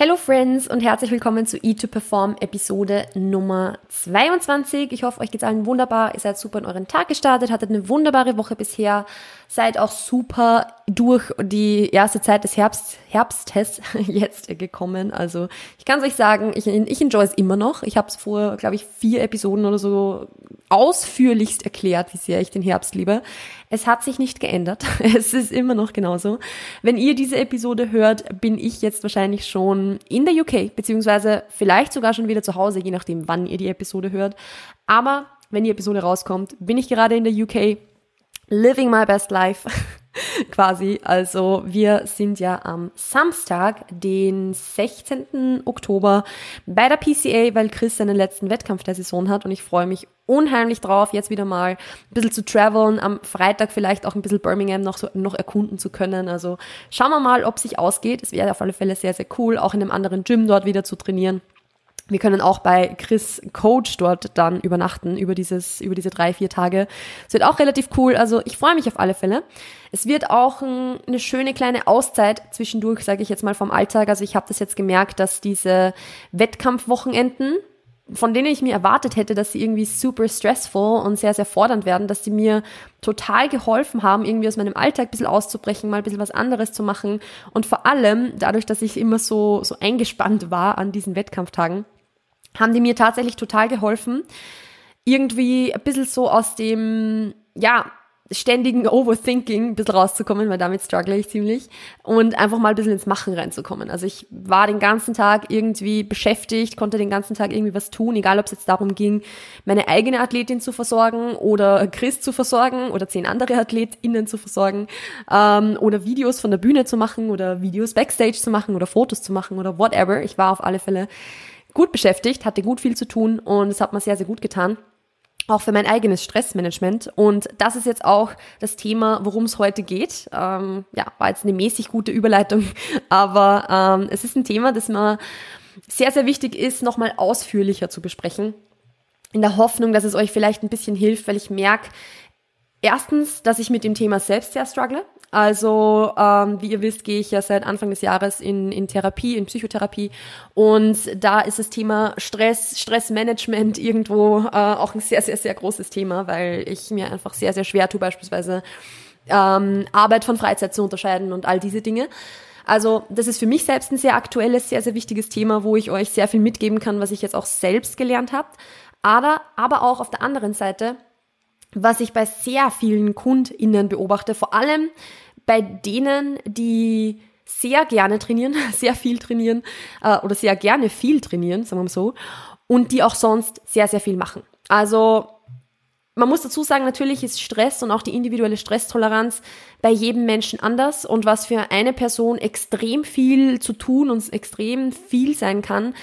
Hello Friends und herzlich willkommen zu E2Perform Episode Nummer 22. Ich hoffe, euch geht's allen wunderbar. Ihr seid super in euren Tag gestartet, hattet eine wunderbare Woche bisher, seid auch super durch die erste Zeit des Herbst, Herbstes jetzt gekommen. Also ich kann es euch sagen, ich, ich enjoy es immer noch. Ich habe es vor, glaube ich, vier Episoden oder so ausführlichst erklärt, wie sehr ich den Herbst liebe. Es hat sich nicht geändert. Es ist immer noch genauso. Wenn ihr diese Episode hört, bin ich jetzt wahrscheinlich schon in der UK, beziehungsweise vielleicht sogar schon wieder zu Hause, je nachdem, wann ihr die Episode hört. Aber wenn die Episode rauskommt, bin ich gerade in der UK, living my best life. quasi. Also wir sind ja am Samstag, den 16. Oktober bei der PCA, weil Chris seinen letzten Wettkampf der Saison hat und ich freue mich unheimlich drauf, jetzt wieder mal ein bisschen zu traveln, am Freitag vielleicht auch ein bisschen Birmingham noch, so, noch erkunden zu können. Also schauen wir mal, ob sich ausgeht. Es wäre auf alle Fälle sehr, sehr cool, auch in einem anderen Gym dort wieder zu trainieren. Wir können auch bei Chris Coach dort dann übernachten über dieses, über diese drei, vier Tage. Es wird auch relativ cool. Also ich freue mich auf alle Fälle. Es wird auch ein, eine schöne kleine Auszeit zwischendurch, sage ich jetzt mal vom Alltag. Also ich habe das jetzt gemerkt, dass diese Wettkampfwochenenden, von denen ich mir erwartet hätte, dass sie irgendwie super stressful und sehr, sehr fordernd werden, dass sie mir total geholfen haben, irgendwie aus meinem Alltag ein bisschen auszubrechen, mal ein bisschen was anderes zu machen. Und vor allem dadurch, dass ich immer so, so eingespannt war an diesen Wettkampftagen, haben die mir tatsächlich total geholfen, irgendwie ein bisschen so aus dem, ja, ständigen Overthinking ein bisschen rauszukommen, weil damit struggle ich ziemlich und einfach mal ein bisschen ins Machen reinzukommen. Also ich war den ganzen Tag irgendwie beschäftigt, konnte den ganzen Tag irgendwie was tun, egal ob es jetzt darum ging, meine eigene Athletin zu versorgen oder Chris zu versorgen oder zehn andere AthletInnen zu versorgen ähm, oder Videos von der Bühne zu machen oder Videos Backstage zu machen oder Fotos zu machen oder whatever. Ich war auf alle Fälle gut beschäftigt, hatte gut viel zu tun und es hat mir sehr, sehr gut getan. Auch für mein eigenes Stressmanagement. Und das ist jetzt auch das Thema, worum es heute geht. Ähm, ja, war jetzt eine mäßig gute Überleitung, aber ähm, es ist ein Thema, das mir sehr, sehr wichtig ist, nochmal ausführlicher zu besprechen. In der Hoffnung, dass es euch vielleicht ein bisschen hilft, weil ich merke, erstens, dass ich mit dem Thema selbst sehr struggle. Also, ähm, wie ihr wisst, gehe ich ja seit Anfang des Jahres in, in Therapie, in Psychotherapie. Und da ist das Thema Stress, Stressmanagement irgendwo äh, auch ein sehr, sehr, sehr großes Thema, weil ich mir einfach sehr, sehr schwer tue, beispielsweise ähm, Arbeit von Freizeit zu unterscheiden und all diese Dinge. Also das ist für mich selbst ein sehr aktuelles, sehr, sehr wichtiges Thema, wo ich euch sehr viel mitgeben kann, was ich jetzt auch selbst gelernt habe. Aber, aber auch auf der anderen Seite was ich bei sehr vielen KundInnen beobachte, vor allem bei denen, die sehr gerne trainieren, sehr viel trainieren äh, oder sehr gerne viel trainieren, sagen wir mal so, und die auch sonst sehr, sehr viel machen. Also man muss dazu sagen, natürlich ist Stress und auch die individuelle Stresstoleranz bei jedem Menschen anders und was für eine Person extrem viel zu tun und extrem viel sein kann,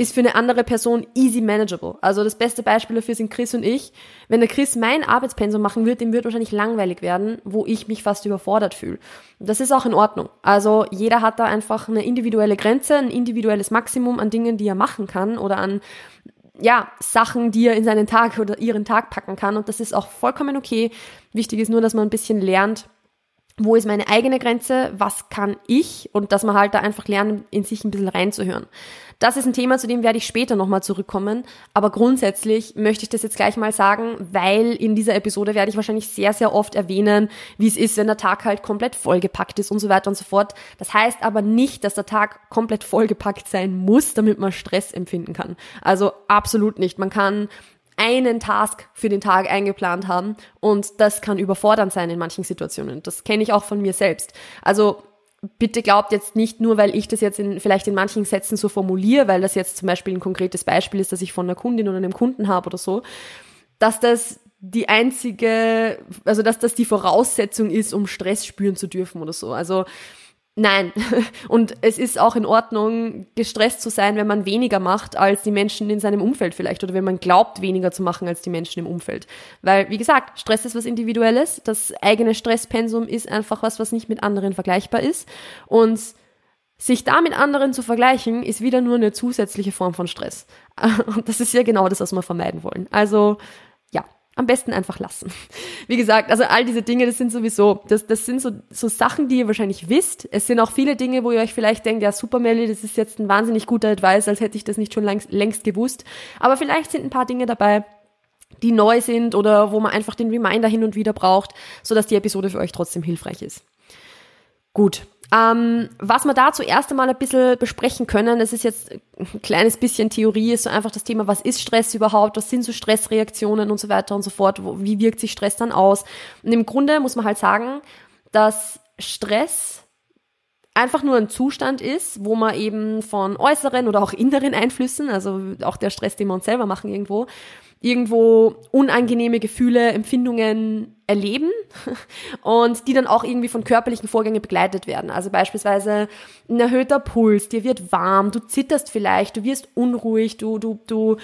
ist für eine andere Person easy manageable. Also das beste Beispiel dafür sind Chris und ich. Wenn der Chris mein Arbeitspensum machen wird, dem wird wahrscheinlich langweilig werden, wo ich mich fast überfordert fühle. Das ist auch in Ordnung. Also jeder hat da einfach eine individuelle Grenze, ein individuelles Maximum an Dingen, die er machen kann oder an ja, Sachen, die er in seinen Tag oder ihren Tag packen kann. Und das ist auch vollkommen okay. Wichtig ist nur, dass man ein bisschen lernt, wo ist meine eigene Grenze, was kann ich und dass man halt da einfach lernt, in sich ein bisschen reinzuhören. Das ist ein Thema, zu dem werde ich später nochmal zurückkommen, aber grundsätzlich möchte ich das jetzt gleich mal sagen, weil in dieser Episode werde ich wahrscheinlich sehr, sehr oft erwähnen, wie es ist, wenn der Tag halt komplett vollgepackt ist und so weiter und so fort. Das heißt aber nicht, dass der Tag komplett vollgepackt sein muss, damit man Stress empfinden kann. Also absolut nicht. Man kann einen Task für den Tag eingeplant haben und das kann überfordernd sein in manchen Situationen. Das kenne ich auch von mir selbst. Also bitte glaubt jetzt nicht nur, weil ich das jetzt in, vielleicht in manchen Sätzen so formuliere, weil das jetzt zum Beispiel ein konkretes Beispiel ist, das ich von einer Kundin oder einem Kunden habe oder so, dass das die einzige, also dass das die Voraussetzung ist, um Stress spüren zu dürfen oder so. Also Nein. Und es ist auch in Ordnung, gestresst zu sein, wenn man weniger macht als die Menschen in seinem Umfeld vielleicht oder wenn man glaubt, weniger zu machen als die Menschen im Umfeld. Weil, wie gesagt, Stress ist was Individuelles. Das eigene Stresspensum ist einfach was, was nicht mit anderen vergleichbar ist. Und sich da mit anderen zu vergleichen, ist wieder nur eine zusätzliche Form von Stress. Und das ist ja genau das, was wir vermeiden wollen. Also, am besten einfach lassen. Wie gesagt, also all diese Dinge, das sind sowieso, das, das sind so, so Sachen, die ihr wahrscheinlich wisst. Es sind auch viele Dinge, wo ihr euch vielleicht denkt, ja, super Melly, das ist jetzt ein wahnsinnig guter Advice, als hätte ich das nicht schon längst, längst gewusst. Aber vielleicht sind ein paar Dinge dabei, die neu sind oder wo man einfach den Reminder hin und wieder braucht, sodass die Episode für euch trotzdem hilfreich ist. Gut. Ähm, was wir da zuerst einmal ein bisschen besprechen können, das ist jetzt ein kleines bisschen Theorie, ist so einfach das Thema, was ist Stress überhaupt, was sind so Stressreaktionen und so weiter und so fort, wie wirkt sich Stress dann aus. Und im Grunde muss man halt sagen, dass Stress einfach nur ein Zustand ist, wo man eben von äußeren oder auch inneren Einflüssen, also auch der Stress, den wir uns selber machen irgendwo, irgendwo unangenehme Gefühle, Empfindungen erleben und die dann auch irgendwie von körperlichen Vorgängen begleitet werden. Also beispielsweise ein erhöhter Puls, dir wird warm, du zitterst vielleicht, du wirst unruhig, du, du, du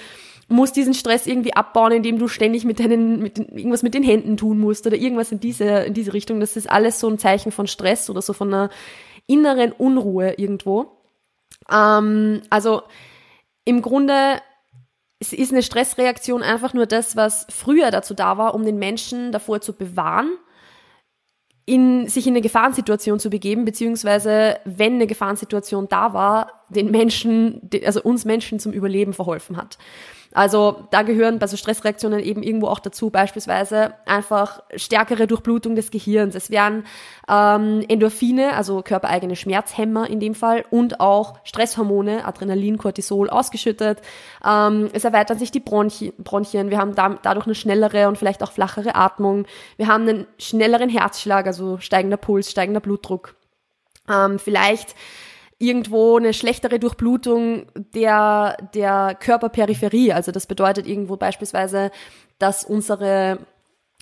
musst diesen Stress irgendwie abbauen, indem du ständig mit deinen, mit den, irgendwas mit den Händen tun musst oder irgendwas in diese, in diese Richtung. Das ist alles so ein Zeichen von Stress oder so von einer inneren Unruhe irgendwo. Ähm, also im Grunde es ist eine Stressreaktion einfach nur das, was früher dazu da war, um den Menschen davor zu bewahren, in, sich in eine Gefahrensituation zu begeben, beziehungsweise wenn eine Gefahrensituation da war, den Menschen, also uns Menschen zum Überleben verholfen hat. Also da gehören bei so Stressreaktionen eben irgendwo auch dazu beispielsweise einfach stärkere Durchblutung des Gehirns. Es werden ähm, Endorphine, also körpereigene Schmerzhemmer in dem Fall und auch Stresshormone, Adrenalin, Cortisol ausgeschüttet. Ähm, es erweitern sich die Bronchi Bronchien. Wir haben da, dadurch eine schnellere und vielleicht auch flachere Atmung. Wir haben einen schnelleren Herzschlag, also steigender Puls, steigender Blutdruck. Ähm, vielleicht irgendwo eine schlechtere Durchblutung der, der Körperperipherie. Also das bedeutet irgendwo beispielsweise, dass unsere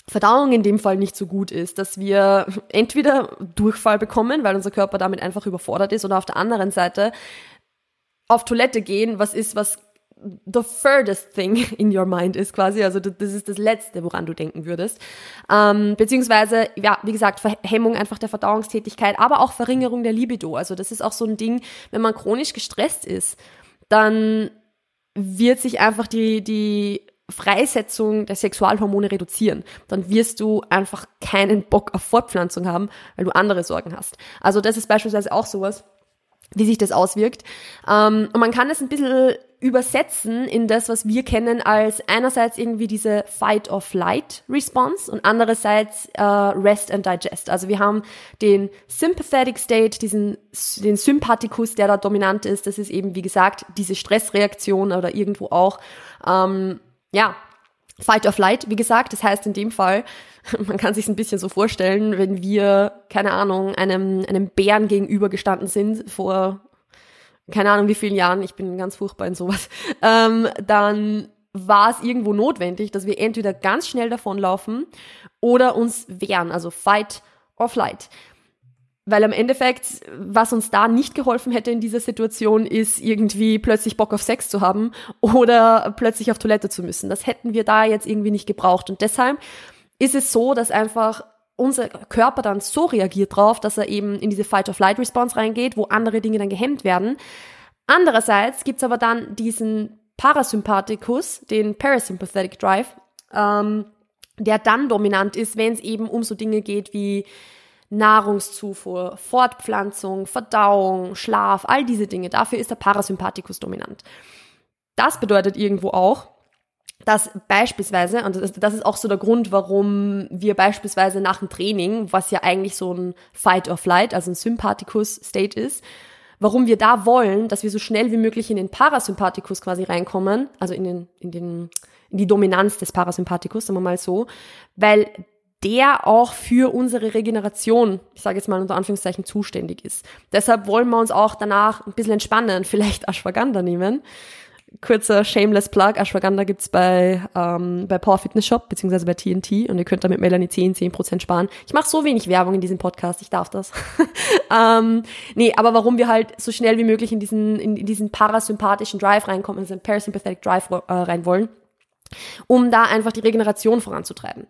Verdauung in dem Fall nicht so gut ist, dass wir entweder Durchfall bekommen, weil unser Körper damit einfach überfordert ist, oder auf der anderen Seite auf Toilette gehen, was ist, was the furthest thing in your mind ist quasi, also das ist das Letzte, woran du denken würdest. Ähm, beziehungsweise, ja, wie gesagt, Verhemmung einfach der Verdauungstätigkeit, aber auch Verringerung der Libido. Also das ist auch so ein Ding, wenn man chronisch gestresst ist, dann wird sich einfach die, die Freisetzung der Sexualhormone reduzieren. Dann wirst du einfach keinen Bock auf Fortpflanzung haben, weil du andere Sorgen hast. Also das ist beispielsweise auch sowas, wie sich das auswirkt. Ähm, und man kann es ein bisschen übersetzen in das, was wir kennen als einerseits irgendwie diese Fight-of-Flight-Response und andererseits äh, Rest and Digest. Also wir haben den Sympathetic State, diesen, den Sympathikus, der da dominant ist. Das ist eben, wie gesagt, diese Stressreaktion oder irgendwo auch, ähm, ja, Fight or Flight, wie gesagt. Das heißt in dem Fall, man kann sich ein bisschen so vorstellen, wenn wir, keine Ahnung, einem, einem Bären gegenübergestanden sind vor, keine Ahnung wie vielen Jahren, ich bin ganz furchtbar in sowas, ähm, dann war es irgendwo notwendig, dass wir entweder ganz schnell davonlaufen oder uns wehren, also Fight or Flight. Weil am Endeffekt, was uns da nicht geholfen hätte in dieser Situation, ist irgendwie plötzlich Bock auf Sex zu haben oder plötzlich auf Toilette zu müssen. Das hätten wir da jetzt irgendwie nicht gebraucht. Und deshalb ist es so, dass einfach unser Körper dann so reagiert drauf, dass er eben in diese Fight-of-Flight-Response reingeht, wo andere Dinge dann gehemmt werden. Andererseits gibt's aber dann diesen Parasympathikus, den Parasympathetic Drive, ähm, der dann dominant ist, wenn es eben um so Dinge geht wie Nahrungszufuhr, Fortpflanzung, Verdauung, Schlaf, all diese Dinge. Dafür ist der Parasympathikus dominant. Das bedeutet irgendwo auch, dass beispielsweise, und das ist auch so der Grund, warum wir beispielsweise nach dem Training, was ja eigentlich so ein Fight or Flight, also ein Sympathikus-State ist, warum wir da wollen, dass wir so schnell wie möglich in den Parasympathikus quasi reinkommen, also in den, in den, in die Dominanz des Parasympathikus, sagen wir mal so, weil der auch für unsere Regeneration, ich sage jetzt mal unter Anführungszeichen, zuständig ist. Deshalb wollen wir uns auch danach ein bisschen entspannen, vielleicht Ashwagandha nehmen. Kurzer Shameless Plug, Ashwagandha gibt's bei, ähm, bei Power Fitness Shop, beziehungsweise bei TNT und ihr könnt damit Melanie 10, 10% sparen. Ich mache so wenig Werbung in diesem Podcast, ich darf das. ähm, nee, aber warum wir halt so schnell wie möglich in diesen, in, in diesen parasympathischen Drive reinkommen, in diesen Parasympathetic Drive äh, rein wollen, um da einfach die Regeneration voranzutreiben.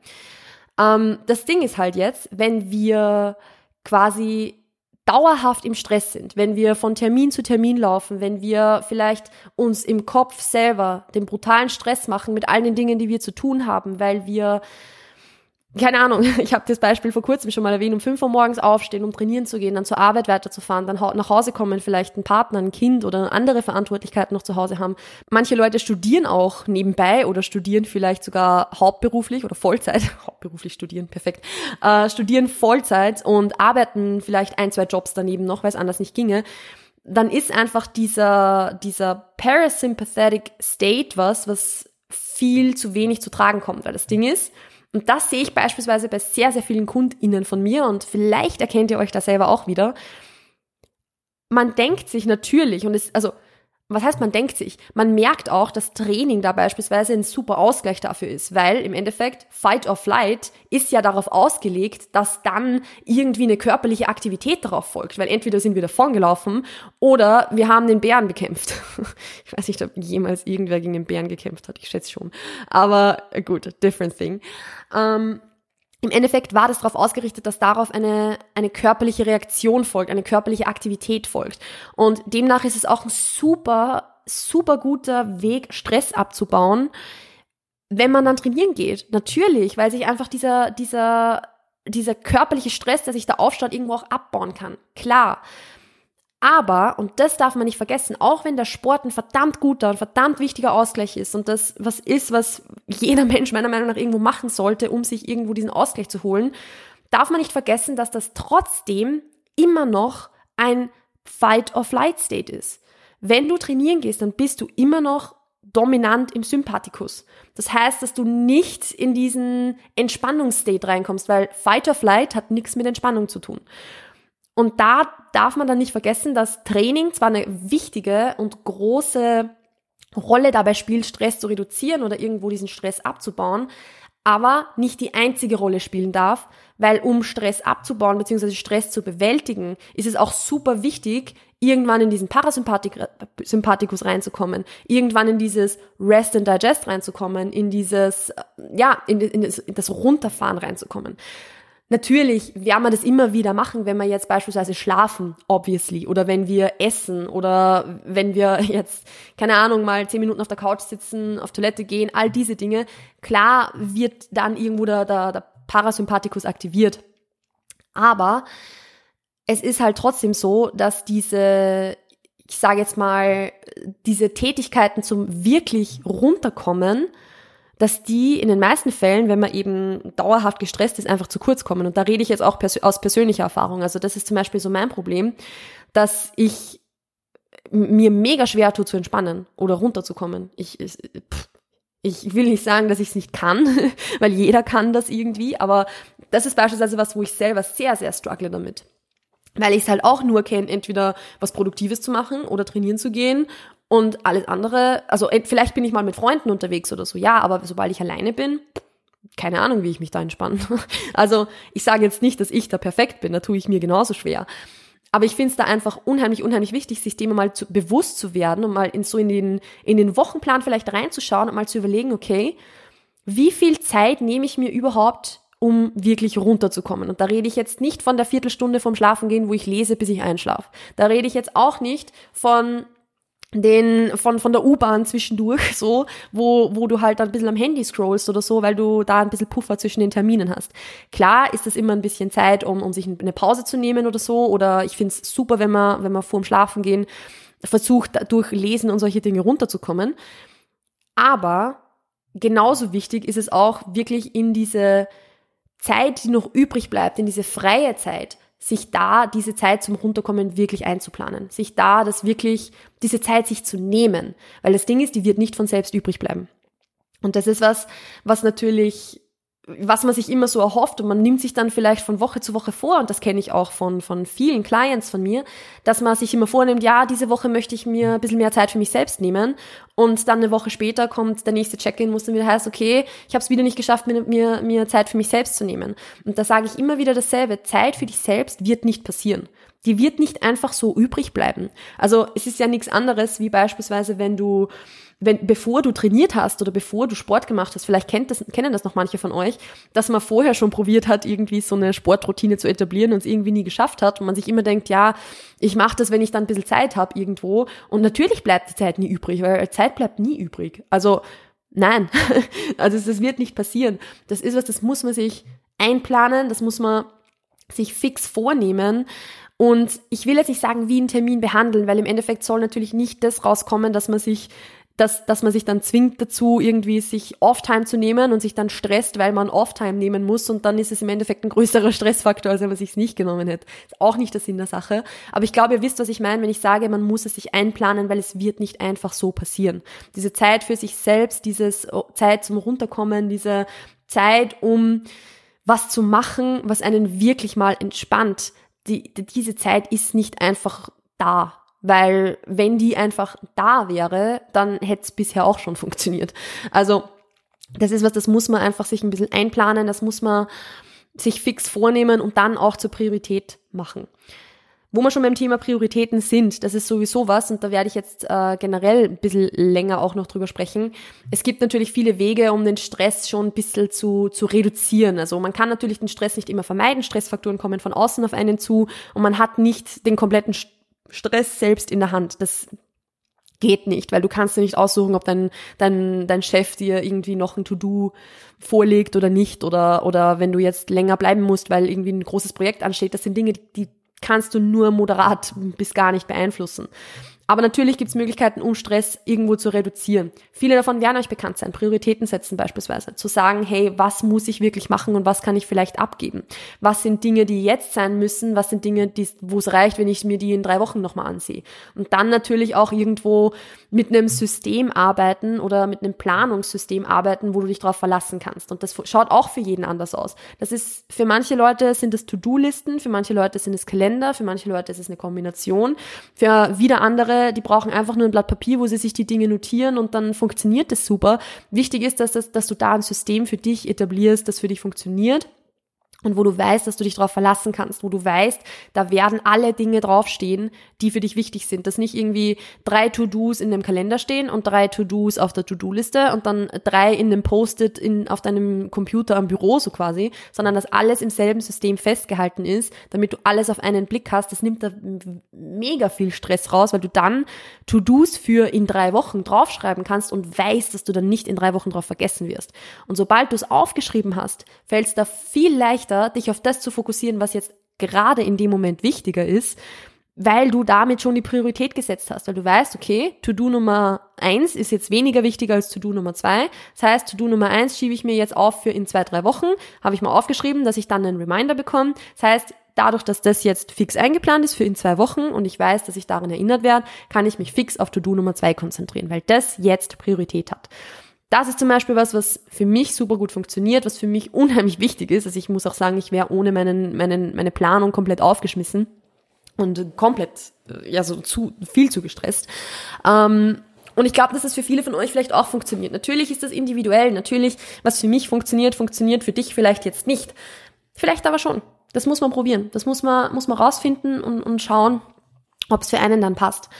Ähm, das Ding ist halt jetzt, wenn wir quasi dauerhaft im Stress sind, wenn wir von Termin zu Termin laufen, wenn wir vielleicht uns im Kopf selber den brutalen Stress machen mit all den Dingen, die wir zu tun haben, weil wir keine Ahnung, ich habe das Beispiel vor kurzem schon mal erwähnt, um 5 Uhr morgens aufstehen, um trainieren zu gehen, dann zur Arbeit weiterzufahren, dann nach Hause kommen, vielleicht einen Partner, ein Kind oder andere Verantwortlichkeiten noch zu Hause haben. Manche Leute studieren auch nebenbei oder studieren vielleicht sogar hauptberuflich oder Vollzeit, hauptberuflich studieren, perfekt, äh, studieren Vollzeit und arbeiten vielleicht ein, zwei Jobs daneben noch, weil es anders nicht ginge dann ist einfach dieser, dieser parasympathetic state was, was viel zu wenig zu tragen kommt, weil das Ding ist, und das sehe ich beispielsweise bei sehr, sehr vielen KundInnen von mir und vielleicht erkennt ihr euch da selber auch wieder. Man denkt sich natürlich und es, also was heißt, man denkt sich? Man merkt auch, dass Training da beispielsweise ein super Ausgleich dafür ist, weil im Endeffekt Fight or Flight ist ja darauf ausgelegt, dass dann irgendwie eine körperliche Aktivität darauf folgt, weil entweder sind wir davongelaufen oder wir haben den Bären bekämpft. Ich weiß nicht, ob jemals irgendwer gegen den Bären gekämpft hat, ich schätze schon. Aber gut, different thing. Ähm, im Endeffekt war das darauf ausgerichtet, dass darauf eine, eine körperliche Reaktion folgt, eine körperliche Aktivität folgt. Und demnach ist es auch ein super, super guter Weg, Stress abzubauen, wenn man dann trainieren geht. Natürlich, weil sich einfach dieser, dieser, dieser körperliche Stress, der sich da aufstaut, irgendwo auch abbauen kann. Klar. Aber, und das darf man nicht vergessen, auch wenn der Sport ein verdammt guter und verdammt wichtiger Ausgleich ist und das was ist, was jeder Mensch meiner Meinung nach irgendwo machen sollte, um sich irgendwo diesen Ausgleich zu holen, darf man nicht vergessen, dass das trotzdem immer noch ein Fight-or-Flight-State ist. Wenn du trainieren gehst, dann bist du immer noch dominant im Sympathikus. Das heißt, dass du nicht in diesen Entspannungsstate reinkommst, weil Fight or Flight hat nichts mit Entspannung zu tun. Und da darf man dann nicht vergessen, dass Training zwar eine wichtige und große Rolle dabei spielt, Stress zu reduzieren oder irgendwo diesen Stress abzubauen, aber nicht die einzige Rolle spielen darf, weil um Stress abzubauen bzw. Stress zu bewältigen, ist es auch super wichtig, irgendwann in diesen Parasympathikus reinzukommen, irgendwann in dieses Rest and Digest reinzukommen, in dieses, ja, in, in, das, in das Runterfahren reinzukommen. Natürlich werden wir das immer wieder machen, wenn wir jetzt beispielsweise schlafen, obviously, oder wenn wir essen oder wenn wir jetzt, keine Ahnung, mal zehn Minuten auf der Couch sitzen, auf Toilette gehen, all diese Dinge. Klar wird dann irgendwo der, der, der Parasympathikus aktiviert. Aber es ist halt trotzdem so, dass diese, ich sage jetzt mal, diese Tätigkeiten zum wirklich runterkommen, dass die in den meisten Fällen, wenn man eben dauerhaft gestresst ist, einfach zu kurz kommen. Und da rede ich jetzt auch pers aus persönlicher Erfahrung. Also das ist zum Beispiel so mein Problem, dass ich mir mega schwer tut zu entspannen oder runterzukommen. Ich, ich, ich will nicht sagen, dass ich es nicht kann, weil jeder kann das irgendwie, aber das ist beispielsweise was, wo ich selber sehr, sehr struggle damit. Weil ich es halt auch nur kenne, entweder was Produktives zu machen oder trainieren zu gehen und alles andere, also vielleicht bin ich mal mit Freunden unterwegs oder so, ja, aber sobald ich alleine bin, keine Ahnung, wie ich mich da entspanne. Also ich sage jetzt nicht, dass ich da perfekt bin, da tue ich mir genauso schwer. Aber ich finde es da einfach unheimlich, unheimlich wichtig, sich dem mal zu, bewusst zu werden und mal in so in den, in den Wochenplan vielleicht reinzuschauen und mal zu überlegen, okay, wie viel Zeit nehme ich mir überhaupt, um wirklich runterzukommen? Und da rede ich jetzt nicht von der Viertelstunde vom Schlafengehen, wo ich lese, bis ich einschlafe. Da rede ich jetzt auch nicht von den von, von der U-Bahn zwischendurch, so, wo, wo du halt ein bisschen am Handy scrollst oder so, weil du da ein bisschen Puffer zwischen den Terminen hast. Klar ist das immer ein bisschen Zeit, um, um sich eine Pause zu nehmen oder so, oder ich find's super, wenn man, wenn man vorm Schlafen gehen versucht, durch Lesen und solche Dinge runterzukommen. Aber genauso wichtig ist es auch, wirklich in diese Zeit, die noch übrig bleibt, in diese freie Zeit, sich da diese Zeit zum Runterkommen wirklich einzuplanen, sich da das wirklich, diese Zeit sich zu nehmen, weil das Ding ist, die wird nicht von selbst übrig bleiben. Und das ist was, was natürlich was man sich immer so erhofft und man nimmt sich dann vielleicht von Woche zu Woche vor und das kenne ich auch von, von vielen Clients von mir, dass man sich immer vornimmt, ja, diese Woche möchte ich mir ein bisschen mehr Zeit für mich selbst nehmen und dann eine Woche später kommt der nächste Check-in, wo es dann wieder heißt, okay, ich habe es wieder nicht geschafft, mir, mir, mir Zeit für mich selbst zu nehmen. Und da sage ich immer wieder dasselbe, Zeit für dich selbst wird nicht passieren. die wird nicht einfach so übrig bleiben. Also es ist ja nichts anderes wie beispielsweise, wenn du, wenn, bevor du trainiert hast oder bevor du Sport gemacht hast, vielleicht kennt das, kennen das noch manche von euch, dass man vorher schon probiert hat, irgendwie so eine Sportroutine zu etablieren und es irgendwie nie geschafft hat und man sich immer denkt, ja, ich mache das, wenn ich dann ein bisschen Zeit habe irgendwo und natürlich bleibt die Zeit nie übrig, weil Zeit bleibt nie übrig. Also nein, also das wird nicht passieren. Das ist was, das muss man sich einplanen, das muss man sich fix vornehmen und ich will jetzt nicht sagen, wie einen Termin behandeln, weil im Endeffekt soll natürlich nicht das rauskommen, dass man sich dass, dass man sich dann zwingt dazu, irgendwie sich Off-Time zu nehmen und sich dann stresst, weil man Off-Time nehmen muss und dann ist es im Endeffekt ein größerer Stressfaktor, als wenn man sich nicht genommen hätte. Ist auch nicht der Sinn der Sache. Aber ich glaube, ihr wisst, was ich meine, wenn ich sage, man muss es sich einplanen, weil es wird nicht einfach so passieren. Diese Zeit für sich selbst, dieses oh, Zeit zum Runterkommen, diese Zeit, um was zu machen, was einen wirklich mal entspannt, die, diese Zeit ist nicht einfach da. Weil wenn die einfach da wäre, dann hätte es bisher auch schon funktioniert. Also das ist was, das muss man einfach sich ein bisschen einplanen, das muss man sich fix vornehmen und dann auch zur Priorität machen. Wo wir schon beim Thema Prioritäten sind, das ist sowieso was, und da werde ich jetzt äh, generell ein bisschen länger auch noch drüber sprechen. Es gibt natürlich viele Wege, um den Stress schon ein bisschen zu, zu reduzieren. Also man kann natürlich den Stress nicht immer vermeiden. Stressfaktoren kommen von außen auf einen zu und man hat nicht den kompletten Stress selbst in der Hand. Das geht nicht, weil du kannst dir nicht aussuchen, ob dein, dein, dein Chef dir irgendwie noch ein To-Do vorlegt oder nicht oder, oder wenn du jetzt länger bleiben musst, weil irgendwie ein großes Projekt ansteht. Das sind Dinge, die kannst du nur moderat bis gar nicht beeinflussen. Aber natürlich gibt es Möglichkeiten, um Stress irgendwo zu reduzieren. Viele davon werden euch bekannt sein. Prioritäten setzen beispielsweise. Zu sagen, hey, was muss ich wirklich machen und was kann ich vielleicht abgeben? Was sind Dinge, die jetzt sein müssen? Was sind Dinge, wo es reicht, wenn ich mir die in drei Wochen nochmal ansehe? Und dann natürlich auch irgendwo mit einem System arbeiten oder mit einem Planungssystem arbeiten, wo du dich darauf verlassen kannst. Und das schaut auch für jeden anders aus. Das ist, für manche Leute sind es To-Do-Listen, für manche Leute sind es Kalender, für manche Leute ist es eine Kombination. Für wieder andere andere, die brauchen einfach nur ein Blatt Papier, wo sie sich die Dinge notieren und dann funktioniert das super. Wichtig ist, dass, das, dass du da ein System für dich etablierst, das für dich funktioniert und wo du weißt, dass du dich darauf verlassen kannst, wo du weißt, da werden alle Dinge draufstehen, die für dich wichtig sind. Dass nicht irgendwie drei To-Dos in dem Kalender stehen und drei To-Dos auf der To-Do-Liste und dann drei in dem Post-it auf deinem Computer am Büro so quasi, sondern dass alles im selben System festgehalten ist, damit du alles auf einen Blick hast. Das nimmt da mega viel Stress raus, weil du dann To-Dos für in drei Wochen draufschreiben kannst und weißt, dass du dann nicht in drei Wochen drauf vergessen wirst. Und sobald du es aufgeschrieben hast, fällt es da viel leichter leichter, dich auf das zu fokussieren, was jetzt gerade in dem Moment wichtiger ist, weil du damit schon die Priorität gesetzt hast, weil du weißt, okay, To-Do Nummer eins ist jetzt weniger wichtiger als To-Do Nummer zwei. Das heißt, To-Do Nummer eins schiebe ich mir jetzt auf für in zwei, drei Wochen, habe ich mal aufgeschrieben, dass ich dann einen Reminder bekomme. Das heißt, dadurch, dass das jetzt fix eingeplant ist für in zwei Wochen und ich weiß, dass ich daran erinnert werde, kann ich mich fix auf To-Do Nummer zwei konzentrieren, weil das jetzt Priorität hat. Das ist zum Beispiel was, was für mich super gut funktioniert, was für mich unheimlich wichtig ist. Also ich muss auch sagen, ich wäre ohne meinen, meinen, meine Planung komplett aufgeschmissen und komplett, äh, ja, so zu, viel zu gestresst. Ähm, und ich glaube, dass das für viele von euch vielleicht auch funktioniert. Natürlich ist das individuell. Natürlich, was für mich funktioniert, funktioniert für dich vielleicht jetzt nicht. Vielleicht aber schon. Das muss man probieren. Das muss man, muss man rausfinden und, und schauen, ob es für einen dann passt.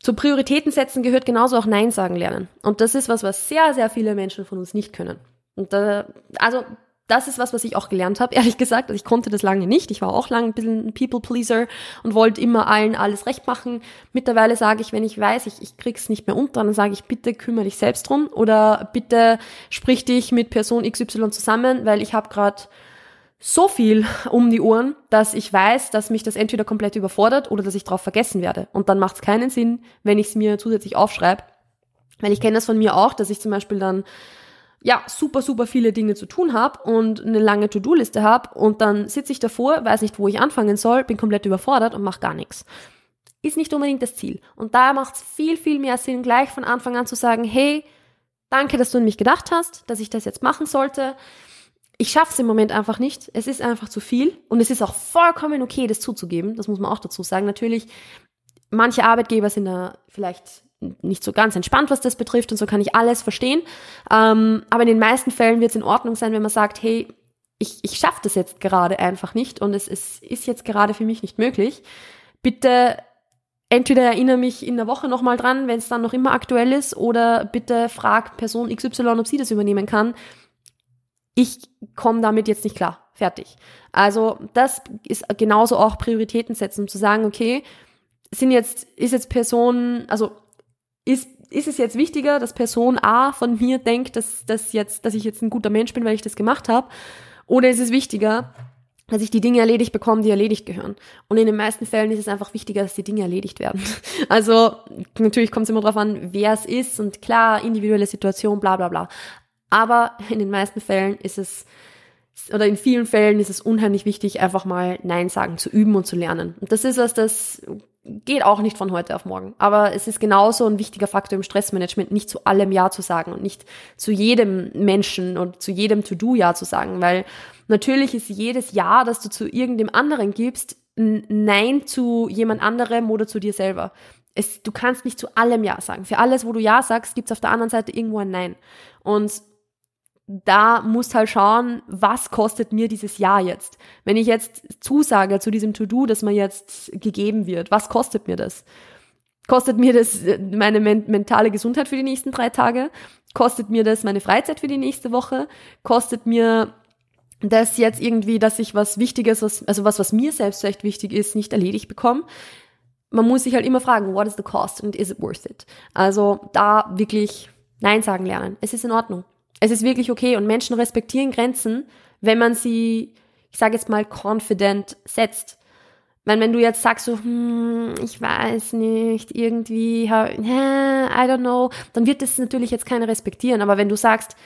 Zu Prioritäten setzen gehört genauso auch Nein sagen lernen. Und das ist was, was sehr, sehr viele Menschen von uns nicht können. Und da, also das ist was, was ich auch gelernt habe, ehrlich gesagt. Also ich konnte das lange nicht. Ich war auch lange ein bisschen ein People-Pleaser und wollte immer allen alles recht machen. Mittlerweile sage ich, wenn ich weiß, ich, ich krieg's nicht mehr unter, dann sage ich, bitte kümmere dich selbst drum oder bitte sprich dich mit Person XY zusammen, weil ich habe gerade so viel um die Ohren, dass ich weiß, dass mich das entweder komplett überfordert oder dass ich drauf vergessen werde. Und dann macht es keinen Sinn, wenn ich es mir zusätzlich aufschreibe. Weil ich kenne das von mir auch, dass ich zum Beispiel dann ja super, super viele Dinge zu tun habe und eine lange To-Do-Liste habe und dann sitze ich davor, weiß nicht, wo ich anfangen soll, bin komplett überfordert und mache gar nichts. Ist nicht unbedingt das Ziel. Und da macht es viel, viel mehr Sinn, gleich von Anfang an zu sagen, hey, danke, dass du an mich gedacht hast, dass ich das jetzt machen sollte ich schaffe es im Moment einfach nicht. Es ist einfach zu viel und es ist auch vollkommen okay, das zuzugeben. Das muss man auch dazu sagen. Natürlich, manche Arbeitgeber sind da vielleicht nicht so ganz entspannt, was das betrifft und so kann ich alles verstehen. Ähm, aber in den meisten Fällen wird es in Ordnung sein, wenn man sagt, hey, ich, ich schaffe das jetzt gerade einfach nicht und es, es ist jetzt gerade für mich nicht möglich. Bitte entweder erinnere mich in der Woche nochmal dran, wenn es dann noch immer aktuell ist, oder bitte frag Person XY, ob sie das übernehmen kann. Ich komme damit jetzt nicht klar. Fertig. Also das ist genauso auch Prioritäten setzen, um zu sagen, okay, sind jetzt, ist jetzt Person, also ist, ist es jetzt wichtiger, dass Person A von mir denkt, dass, dass, jetzt, dass ich jetzt ein guter Mensch bin, weil ich das gemacht habe? Oder ist es wichtiger, dass ich die Dinge erledigt bekomme, die erledigt gehören. Und in den meisten Fällen ist es einfach wichtiger, dass die Dinge erledigt werden. Also natürlich kommt es immer darauf an, wer es ist und klar, individuelle Situation, bla bla bla. Aber in den meisten Fällen ist es, oder in vielen Fällen ist es unheimlich wichtig, einfach mal Nein sagen zu üben und zu lernen. Und das ist was, das geht auch nicht von heute auf morgen. Aber es ist genauso ein wichtiger Faktor im Stressmanagement, nicht zu allem Ja zu sagen und nicht zu jedem Menschen und zu jedem To-Do Ja zu sagen, weil natürlich ist jedes Ja, das du zu irgendeinem anderen gibst, ein Nein zu jemand anderem oder zu dir selber. Es, du kannst nicht zu allem Ja sagen. Für alles, wo du Ja sagst, gibt es auf der anderen Seite irgendwo ein Nein. Und da musst halt schauen, was kostet mir dieses Jahr jetzt? Wenn ich jetzt zusage zu diesem To-Do, das mir jetzt gegeben wird, was kostet mir das? Kostet mir das äh, meine men mentale Gesundheit für die nächsten drei Tage? Kostet mir das meine Freizeit für die nächste Woche? Kostet mir das jetzt irgendwie, dass ich was Wichtiges, was, also was, was mir selbst vielleicht wichtig ist, nicht erledigt bekomme? Man muss sich halt immer fragen, what is the cost and is it worth it? Also da wirklich Nein sagen lernen. Es ist in Ordnung. Es ist wirklich okay und Menschen respektieren Grenzen, wenn man sie, ich sage jetzt mal, confident setzt. Wenn, wenn du jetzt sagst so, hm, ich weiß nicht, irgendwie, I don't know, dann wird das natürlich jetzt keiner respektieren. Aber wenn du sagst,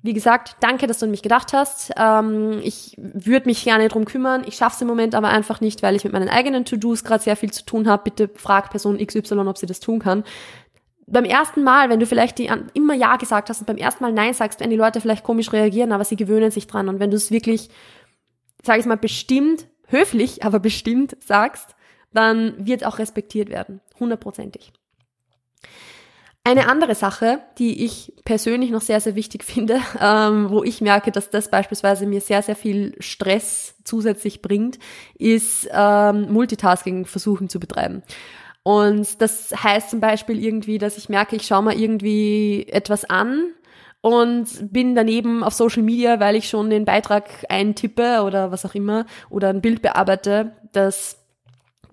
wie gesagt, danke, dass du an mich gedacht hast. Ähm, ich würde mich gerne drum kümmern. Ich schaffe es im Moment aber einfach nicht, weil ich mit meinen eigenen To-Dos gerade sehr viel zu tun habe. Bitte frag Person XY, ob sie das tun kann beim ersten Mal, wenn du vielleicht die, immer Ja gesagt hast und beim ersten Mal Nein sagst, werden die Leute vielleicht komisch reagieren, aber sie gewöhnen sich dran. Und wenn du es wirklich, sag ich mal, bestimmt, höflich, aber bestimmt sagst, dann wird auch respektiert werden. Hundertprozentig. Eine andere Sache, die ich persönlich noch sehr, sehr wichtig finde, ähm, wo ich merke, dass das beispielsweise mir sehr, sehr viel Stress zusätzlich bringt, ist ähm, Multitasking versuchen zu betreiben. Und das heißt zum Beispiel irgendwie, dass ich merke, ich schaue mal irgendwie etwas an und bin daneben auf Social Media, weil ich schon den Beitrag eintippe oder was auch immer oder ein Bild bearbeite, das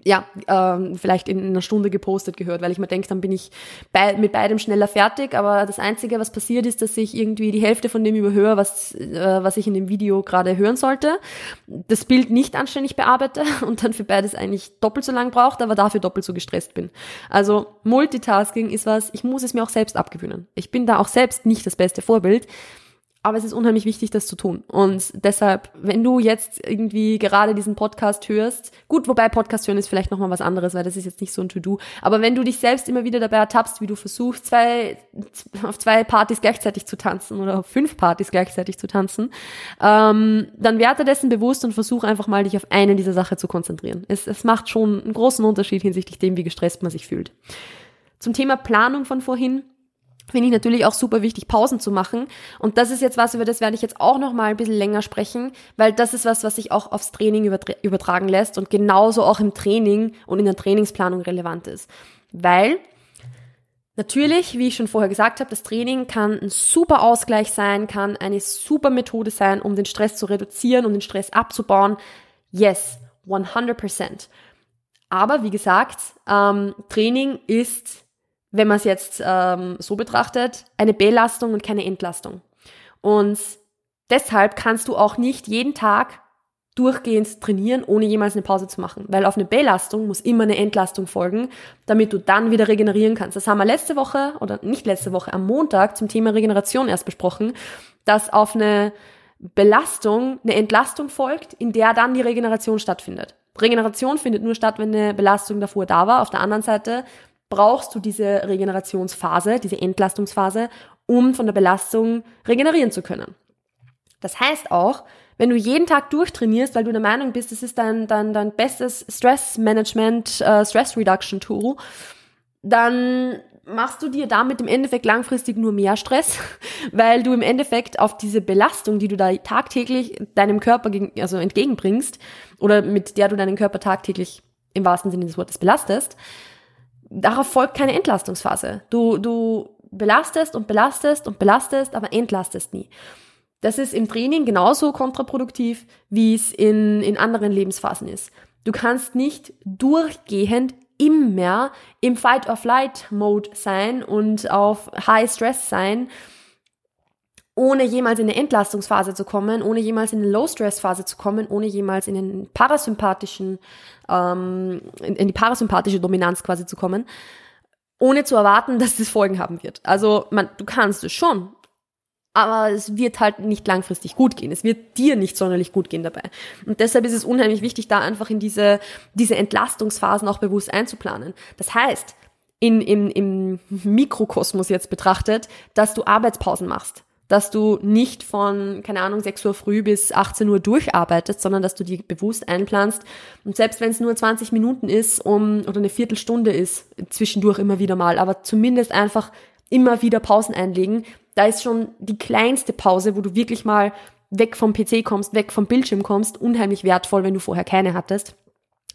ja, ähm, vielleicht in einer Stunde gepostet gehört, weil ich mir denke, dann bin ich bei, mit beidem schneller fertig. Aber das Einzige, was passiert ist, dass ich irgendwie die Hälfte von dem überhöre, was, äh, was ich in dem Video gerade hören sollte. Das Bild nicht anständig bearbeite und dann für beides eigentlich doppelt so lang braucht, aber dafür doppelt so gestresst bin. Also Multitasking ist was, ich muss es mir auch selbst abgewöhnen. Ich bin da auch selbst nicht das beste Vorbild aber es ist unheimlich wichtig, das zu tun. Und deshalb, wenn du jetzt irgendwie gerade diesen Podcast hörst, gut, wobei Podcast hören ist vielleicht nochmal was anderes, weil das ist jetzt nicht so ein To-Do, aber wenn du dich selbst immer wieder dabei ertappst, wie du versuchst, zwei, auf zwei Partys gleichzeitig zu tanzen oder auf fünf Partys gleichzeitig zu tanzen, ähm, dann werde dessen bewusst und versuch einfach mal, dich auf eine dieser Sachen zu konzentrieren. Es, es macht schon einen großen Unterschied hinsichtlich dem, wie gestresst man sich fühlt. Zum Thema Planung von vorhin, finde ich natürlich auch super wichtig, Pausen zu machen. Und das ist jetzt was, über das werde ich jetzt auch noch mal ein bisschen länger sprechen, weil das ist was, was sich auch aufs Training übertragen lässt und genauso auch im Training und in der Trainingsplanung relevant ist. Weil Natürlich, wie ich schon vorher gesagt habe, das Training kann ein super Ausgleich sein, kann eine super Methode sein, um den Stress zu reduzieren und den Stress abzubauen. Yes, 100%. Aber wie gesagt, ähm, Training ist wenn man es jetzt ähm, so betrachtet, eine Belastung und keine Entlastung. Und deshalb kannst du auch nicht jeden Tag durchgehend trainieren, ohne jemals eine Pause zu machen. Weil auf eine Belastung muss immer eine Entlastung folgen, damit du dann wieder regenerieren kannst. Das haben wir letzte Woche, oder nicht letzte Woche, am Montag zum Thema Regeneration erst besprochen, dass auf eine Belastung eine Entlastung folgt, in der dann die Regeneration stattfindet. Regeneration findet nur statt, wenn eine Belastung davor da war. Auf der anderen Seite brauchst du diese Regenerationsphase, diese Entlastungsphase, um von der Belastung regenerieren zu können. Das heißt auch, wenn du jeden Tag durchtrainierst, weil du der Meinung bist, das ist dein, dein, dein bestes Stress Management, äh, Stress Reduction Tool, dann machst du dir damit im Endeffekt langfristig nur mehr Stress, weil du im Endeffekt auf diese Belastung, die du da tagtäglich deinem Körper gegen, also entgegenbringst oder mit der du deinen Körper tagtäglich im wahrsten Sinne des Wortes belastest, darauf folgt keine Entlastungsphase. Du, du belastest und belastest und belastest, aber entlastest nie. Das ist im Training genauso kontraproduktiv, wie es in, in anderen Lebensphasen ist. Du kannst nicht durchgehend immer im Fight-or-Flight-Mode sein und auf High-Stress sein, ohne jemals in eine Entlastungsphase zu kommen, ohne jemals in eine Low-Stress-Phase zu kommen, ohne jemals in den parasympathischen, ähm, in, in die parasympathische Dominanz quasi zu kommen, ohne zu erwarten, dass das Folgen haben wird. Also man, du kannst es schon, aber es wird halt nicht langfristig gut gehen. Es wird dir nicht sonderlich gut gehen dabei. Und deshalb ist es unheimlich wichtig, da einfach in diese, diese Entlastungsphasen auch bewusst einzuplanen. Das heißt, in, im, im Mikrokosmos jetzt betrachtet, dass du Arbeitspausen machst. Dass du nicht von, keine Ahnung, 6 Uhr früh bis 18 Uhr durcharbeitest, sondern dass du die bewusst einplanst. Und selbst wenn es nur 20 Minuten ist um, oder eine Viertelstunde ist, zwischendurch immer wieder mal, aber zumindest einfach immer wieder Pausen einlegen, da ist schon die kleinste Pause, wo du wirklich mal weg vom PC kommst, weg vom Bildschirm kommst, unheimlich wertvoll, wenn du vorher keine hattest.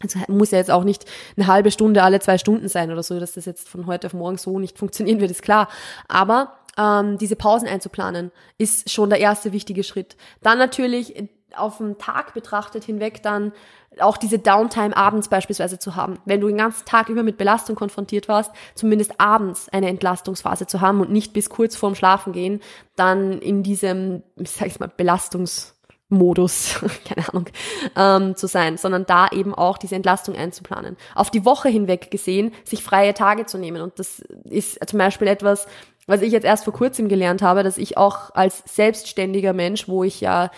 Also muss ja jetzt auch nicht eine halbe Stunde alle zwei Stunden sein oder so, dass das jetzt von heute auf morgen so nicht funktionieren wird, ist klar. Aber ähm, diese Pausen einzuplanen, ist schon der erste wichtige Schritt. Dann natürlich auf den Tag betrachtet hinweg dann auch diese Downtime abends beispielsweise zu haben. Wenn du den ganzen Tag über mit Belastung konfrontiert warst, zumindest abends eine Entlastungsphase zu haben und nicht bis kurz vorm Schlafen gehen, dann in diesem, ich sag mal, Belastungsmodus, keine Ahnung, ähm, zu sein, sondern da eben auch diese Entlastung einzuplanen. Auf die Woche hinweg gesehen, sich freie Tage zu nehmen. Und das ist zum Beispiel etwas, was ich jetzt erst vor kurzem gelernt habe, dass ich auch als selbstständiger Mensch, wo ich ja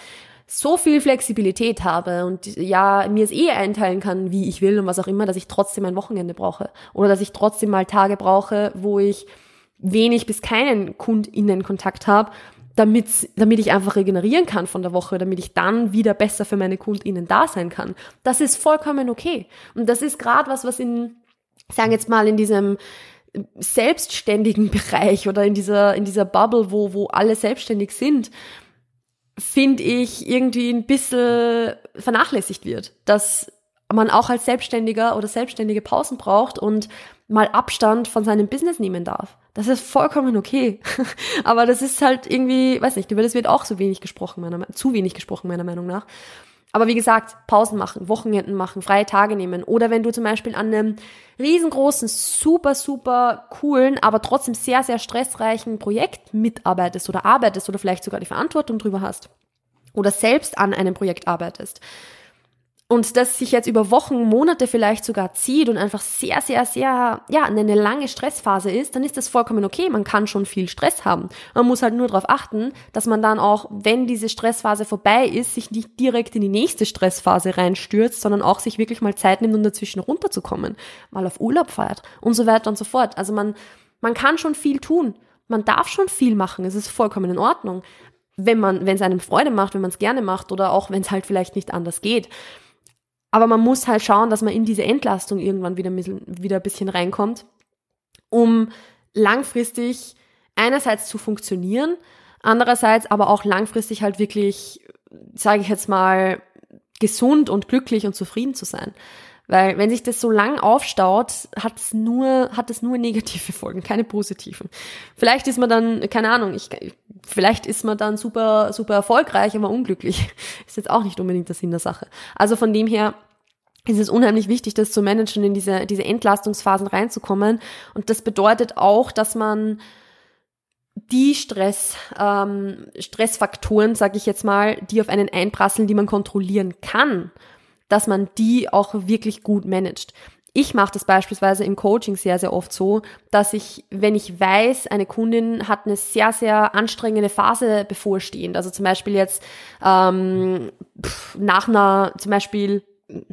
so viel Flexibilität habe und ja, mir es eh einteilen kann, wie ich will und was auch immer, dass ich trotzdem ein Wochenende brauche. Oder dass ich trotzdem mal Tage brauche, wo ich wenig bis keinen KundInnen-Kontakt habe, damit, damit ich einfach regenerieren kann von der Woche, damit ich dann wieder besser für meine KundInnen da sein kann. Das ist vollkommen okay. Und das ist gerade was, was in, sagen jetzt mal, in diesem selbstständigen Bereich oder in dieser, in dieser Bubble, wo, wo alle selbstständig sind, finde ich, irgendwie ein bisschen vernachlässigt wird, dass man auch als Selbstständiger oder Selbstständige Pausen braucht und mal Abstand von seinem Business nehmen darf. Das ist vollkommen okay. Aber das ist halt irgendwie, weiß nicht, über das wird auch so wenig gesprochen, meiner, zu wenig gesprochen, meiner Meinung nach. Aber wie gesagt, Pausen machen, Wochenenden machen, freie Tage nehmen. Oder wenn du zum Beispiel an einem riesengroßen, super, super coolen, aber trotzdem sehr, sehr stressreichen Projekt mitarbeitest oder arbeitest oder vielleicht sogar die Verantwortung drüber hast. Oder selbst an einem Projekt arbeitest und das sich jetzt über Wochen, Monate vielleicht sogar zieht und einfach sehr, sehr, sehr, ja, eine lange Stressphase ist, dann ist das vollkommen okay. Man kann schon viel Stress haben. Man muss halt nur darauf achten, dass man dann auch, wenn diese Stressphase vorbei ist, sich nicht direkt in die nächste Stressphase reinstürzt, sondern auch sich wirklich mal Zeit nimmt, um dazwischen runterzukommen, mal auf Urlaub feiert und so weiter und so fort. Also man, man kann schon viel tun. Man darf schon viel machen. Es ist vollkommen in Ordnung. Wenn man, wenn es einem Freude macht, wenn man es gerne macht oder auch wenn es halt vielleicht nicht anders geht. Aber man muss halt schauen, dass man in diese Entlastung irgendwann wieder, wieder ein bisschen reinkommt, um langfristig einerseits zu funktionieren, andererseits aber auch langfristig halt wirklich, sage ich jetzt mal, gesund und glücklich und zufrieden zu sein. Weil wenn sich das so lang aufstaut, hat es nur, hat es nur negative Folgen, keine positiven. Vielleicht ist man dann, keine Ahnung, ich, vielleicht ist man dann super, super erfolgreich, aber unglücklich. Ist jetzt auch nicht unbedingt der Sinn der Sache. Also von dem her, ist es unheimlich wichtig, das zu managen, in diese, diese Entlastungsphasen reinzukommen. Und das bedeutet auch, dass man die Stress, ähm, Stressfaktoren, sage ich jetzt mal, die auf einen einprasseln, die man kontrollieren kann, dass man die auch wirklich gut managt. Ich mache das beispielsweise im Coaching sehr, sehr oft so, dass ich, wenn ich weiß, eine Kundin hat eine sehr, sehr anstrengende Phase bevorstehend, also zum Beispiel jetzt ähm, nach einer, zum Beispiel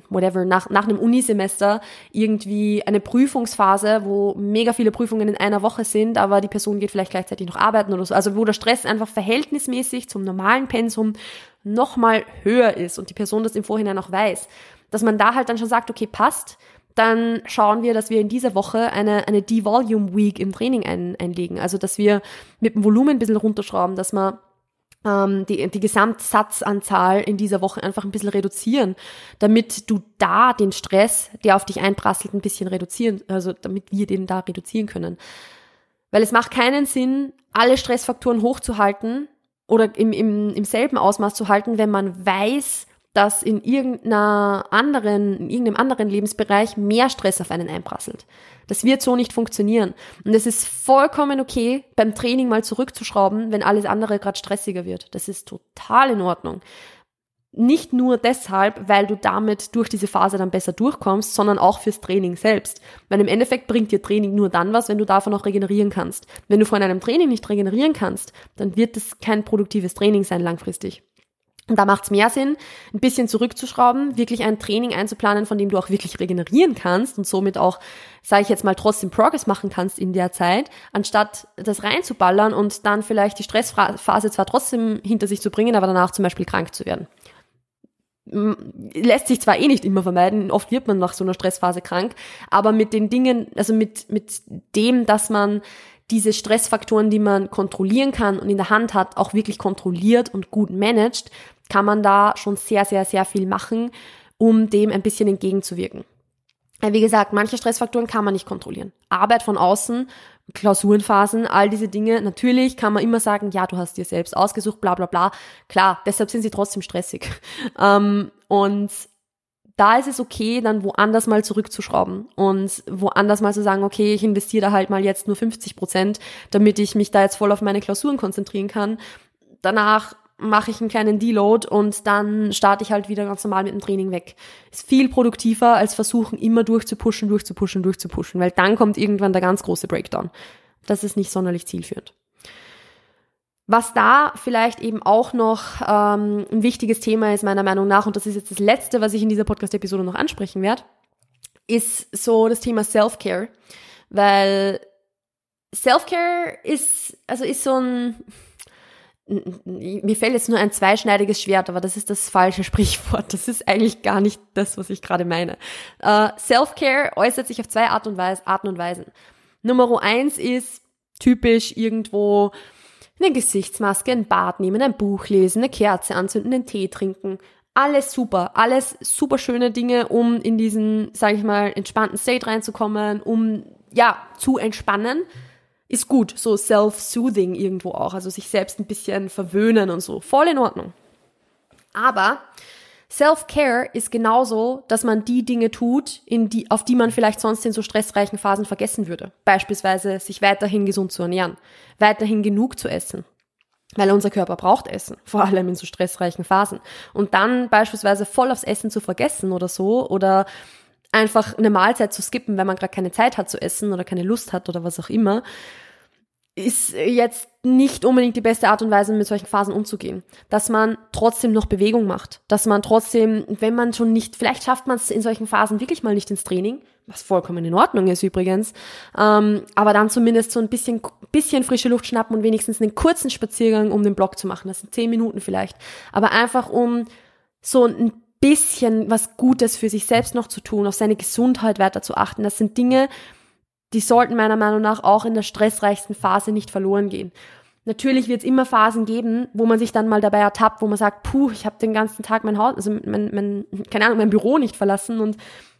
whatever, nach, nach einem Unisemester irgendwie eine Prüfungsphase, wo mega viele Prüfungen in einer Woche sind, aber die Person geht vielleicht gleichzeitig noch arbeiten oder so. Also wo der Stress einfach verhältnismäßig zum normalen Pensum nochmal höher ist und die Person das im Vorhinein auch weiß. Dass man da halt dann schon sagt, okay, passt, dann schauen wir, dass wir in dieser Woche eine, eine D-Volume Week im Training ein, einlegen. Also, dass wir mit dem Volumen ein bisschen runterschrauben, dass wir ähm, die, die Gesamtsatzanzahl in dieser Woche einfach ein bisschen reduzieren, damit du da den Stress, der auf dich einprasselt, ein bisschen reduzieren, also damit wir den da reduzieren können. Weil es macht keinen Sinn, alle Stressfaktoren hochzuhalten oder im, im, im selben Ausmaß zu halten, wenn man weiß, dass in irgendeiner anderen, in irgendeinem anderen Lebensbereich mehr Stress auf einen einprasselt. Das wird so nicht funktionieren. Und es ist vollkommen okay, beim Training mal zurückzuschrauben, wenn alles andere gerade stressiger wird. Das ist total in Ordnung. Nicht nur deshalb, weil du damit durch diese Phase dann besser durchkommst, sondern auch fürs Training selbst. Weil im Endeffekt bringt dir Training nur dann was, wenn du davon auch regenerieren kannst. Wenn du von einem Training nicht regenerieren kannst, dann wird es kein produktives Training sein langfristig. Und da macht es mehr Sinn, ein bisschen zurückzuschrauben, wirklich ein Training einzuplanen, von dem du auch wirklich regenerieren kannst und somit auch, sage ich jetzt mal, trotzdem Progress machen kannst in der Zeit, anstatt das reinzuballern und dann vielleicht die Stressphase zwar trotzdem hinter sich zu bringen, aber danach zum Beispiel krank zu werden. Lässt sich zwar eh nicht immer vermeiden, oft wird man nach so einer Stressphase krank, aber mit den Dingen, also mit, mit dem, dass man diese Stressfaktoren, die man kontrollieren kann und in der Hand hat, auch wirklich kontrolliert und gut managt, kann man da schon sehr, sehr, sehr viel machen, um dem ein bisschen entgegenzuwirken. Wie gesagt, manche Stressfaktoren kann man nicht kontrollieren. Arbeit von außen, Klausurenphasen, all diese Dinge. Natürlich kann man immer sagen, ja, du hast dir selbst ausgesucht, bla bla bla. Klar, deshalb sind sie trotzdem stressig. Ähm, und da ist es okay, dann woanders mal zurückzuschrauben und woanders mal zu sagen, okay, ich investiere da halt mal jetzt nur 50 Prozent, damit ich mich da jetzt voll auf meine Klausuren konzentrieren kann. Danach mache ich einen kleinen Deload und dann starte ich halt wieder ganz normal mit dem Training weg. Ist viel produktiver als versuchen, immer durchzupushen, durchzupushen, durchzupushen, weil dann kommt irgendwann der ganz große Breakdown. Das ist nicht sonderlich zielführend. Was da vielleicht eben auch noch ähm, ein wichtiges Thema ist, meiner Meinung nach, und das ist jetzt das Letzte, was ich in dieser Podcast-Episode noch ansprechen werde, ist so das Thema Self-Care. Weil Self-Care ist, also ist so ein, mir fällt jetzt nur ein zweischneidiges Schwert, aber das ist das falsche Sprichwort. Das ist eigentlich gar nicht das, was ich gerade meine. Uh, Self-Care äußert sich auf zwei Art und Weise, Arten und Weisen. Nummer eins ist typisch irgendwo eine Gesichtsmaske, ein Bad nehmen, ein Buch lesen, eine Kerze anzünden, einen Tee trinken. Alles super, alles super schöne Dinge, um in diesen, sage ich mal, entspannten State reinzukommen, um ja zu entspannen ist gut, so self-soothing irgendwo auch, also sich selbst ein bisschen verwöhnen und so, voll in Ordnung. Aber Self-Care ist genauso, dass man die Dinge tut, in die, auf die man vielleicht sonst in so stressreichen Phasen vergessen würde. Beispielsweise sich weiterhin gesund zu ernähren, weiterhin genug zu essen. Weil unser Körper braucht Essen, vor allem in so stressreichen Phasen. Und dann beispielsweise voll aufs Essen zu vergessen oder so, oder einfach eine Mahlzeit zu skippen, wenn man gerade keine Zeit hat zu essen oder keine Lust hat oder was auch immer, ist jetzt nicht unbedingt die beste Art und Weise, mit solchen Phasen umzugehen. Dass man trotzdem noch Bewegung macht. Dass man trotzdem, wenn man schon nicht, vielleicht schafft man es in solchen Phasen wirklich mal nicht ins Training, was vollkommen in Ordnung ist übrigens, ähm, aber dann zumindest so ein bisschen, bisschen frische Luft schnappen und wenigstens einen kurzen Spaziergang um den Block zu machen. Das sind zehn Minuten vielleicht. Aber einfach um so ein bisschen was Gutes für sich selbst noch zu tun, auf seine Gesundheit weiter zu achten. Das sind Dinge, die sollten meiner Meinung nach auch in der stressreichsten Phase nicht verloren gehen. Natürlich wird es immer Phasen geben, wo man sich dann mal dabei ertappt, wo man sagt, puh, ich habe den ganzen Tag mein Haus, also mein, mein, keine Ahnung, mein Büro nicht verlassen und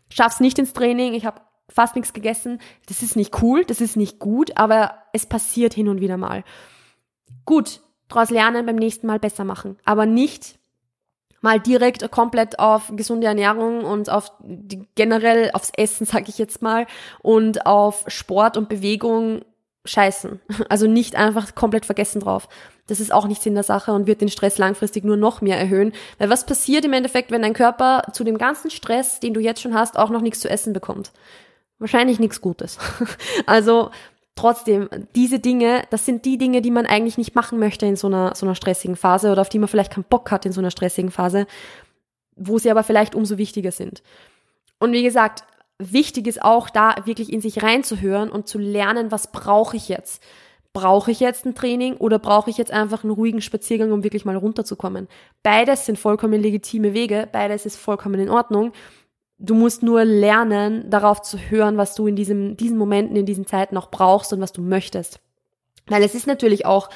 schaff's nicht ins Training, ich habe fast nichts gegessen. Das ist nicht cool, das ist nicht gut, aber es passiert hin und wieder mal. Gut, daraus lernen, beim nächsten Mal besser machen, aber nicht mal direkt komplett auf gesunde Ernährung und auf die, generell aufs Essen, sag ich jetzt mal, und auf Sport und Bewegung scheißen. Also nicht einfach komplett vergessen drauf. Das ist auch nichts in der Sache und wird den Stress langfristig nur noch mehr erhöhen. Weil was passiert im Endeffekt, wenn dein Körper zu dem ganzen Stress, den du jetzt schon hast, auch noch nichts zu essen bekommt? Wahrscheinlich nichts Gutes. Also trotzdem, diese Dinge, das sind die Dinge, die man eigentlich nicht machen möchte in so einer, so einer stressigen Phase oder auf die man vielleicht keinen Bock hat in so einer stressigen Phase, wo sie aber vielleicht umso wichtiger sind. Und wie gesagt, wichtig ist auch da wirklich in sich reinzuhören und zu lernen, was brauche ich jetzt? Brauche ich jetzt ein Training oder brauche ich jetzt einfach einen ruhigen Spaziergang, um wirklich mal runterzukommen? Beides sind vollkommen legitime Wege, beides ist vollkommen in Ordnung Du musst nur lernen, darauf zu hören, was du in diesem, diesen Momenten, in diesen Zeiten noch brauchst und was du möchtest. Weil es ist natürlich auch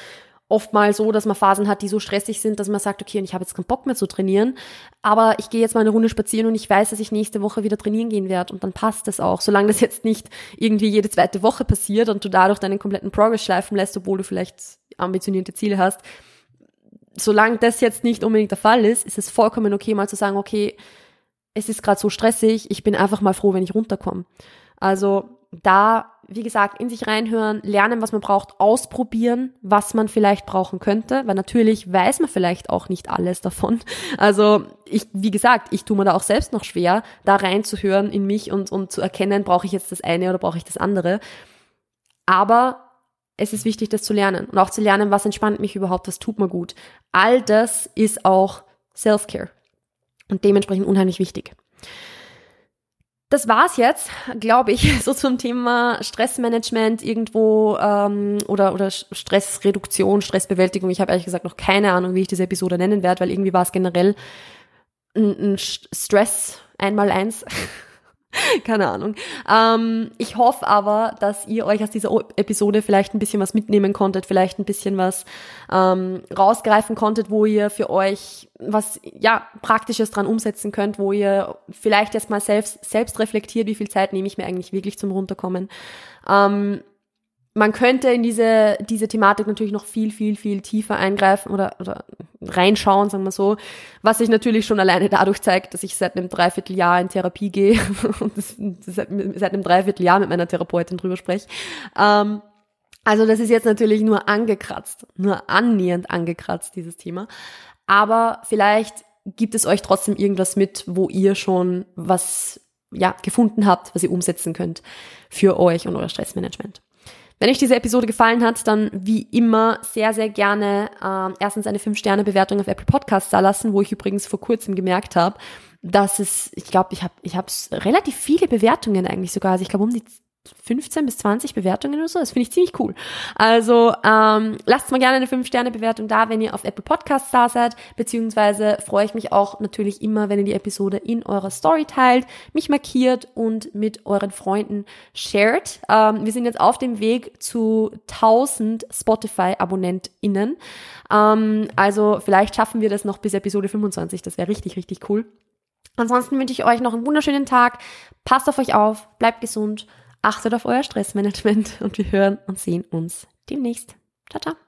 oft mal so, dass man Phasen hat, die so stressig sind, dass man sagt, okay, ich habe jetzt keinen Bock mehr zu trainieren, aber ich gehe jetzt mal eine Runde spazieren und ich weiß, dass ich nächste Woche wieder trainieren gehen werde und dann passt es auch. Solange das jetzt nicht irgendwie jede zweite Woche passiert und du dadurch deinen kompletten Progress schleifen lässt, obwohl du vielleicht ambitionierte Ziele hast, solange das jetzt nicht unbedingt der Fall ist, ist es vollkommen okay, mal zu sagen, okay, es ist gerade so stressig, ich bin einfach mal froh, wenn ich runterkomme. Also da, wie gesagt, in sich reinhören, lernen, was man braucht, ausprobieren, was man vielleicht brauchen könnte, weil natürlich weiß man vielleicht auch nicht alles davon. Also ich, wie gesagt, ich tue mir da auch selbst noch schwer, da reinzuhören in mich und, und zu erkennen, brauche ich jetzt das eine oder brauche ich das andere. Aber es ist wichtig, das zu lernen und auch zu lernen, was entspannt mich überhaupt, was tut mir gut. All das ist auch Self-Care und dementsprechend unheimlich wichtig. Das war's jetzt, glaube ich, so zum Thema Stressmanagement irgendwo ähm, oder oder Stressreduktion, Stressbewältigung. Ich habe ehrlich gesagt noch keine Ahnung, wie ich diese Episode nennen werde, weil irgendwie war es generell ein, ein Stress einmal eins. Keine Ahnung. Ähm, ich hoffe aber, dass ihr euch aus dieser Episode vielleicht ein bisschen was mitnehmen konntet, vielleicht ein bisschen was ähm, rausgreifen konntet, wo ihr für euch was ja praktisches dran umsetzen könnt, wo ihr vielleicht jetzt mal selbst selbst reflektiert, wie viel Zeit nehme ich mir eigentlich wirklich zum runterkommen. Ähm, man könnte in diese, diese Thematik natürlich noch viel, viel, viel tiefer eingreifen oder, oder reinschauen, sagen wir so, was sich natürlich schon alleine dadurch zeigt, dass ich seit einem Dreivierteljahr in Therapie gehe und seit, seit einem Dreivierteljahr mit meiner Therapeutin drüber spreche. Ähm, also das ist jetzt natürlich nur angekratzt, nur annähernd angekratzt, dieses Thema. Aber vielleicht gibt es euch trotzdem irgendwas mit, wo ihr schon was ja, gefunden habt, was ihr umsetzen könnt für euch und euer Stressmanagement. Wenn euch diese Episode gefallen hat, dann wie immer sehr, sehr gerne äh, erstens eine 5-Sterne-Bewertung auf Apple Podcasts da lassen, wo ich übrigens vor kurzem gemerkt habe, dass es, ich glaube, ich habe ich hab relativ viele Bewertungen eigentlich sogar. Also ich glaube um die 15 bis 20 Bewertungen oder so. Das finde ich ziemlich cool. Also ähm, lasst mal gerne eine 5-Sterne-Bewertung da, wenn ihr auf Apple Podcasts da seid, beziehungsweise freue ich mich auch natürlich immer, wenn ihr die Episode in eurer Story teilt, mich markiert und mit euren Freunden shared. Ähm, wir sind jetzt auf dem Weg zu 1000 Spotify-AbonnentInnen. Ähm, also vielleicht schaffen wir das noch bis Episode 25. Das wäre richtig, richtig cool. Ansonsten wünsche ich euch noch einen wunderschönen Tag. Passt auf euch auf, bleibt gesund Achtet auf euer Stressmanagement und wir hören und sehen uns demnächst. Ciao, ciao.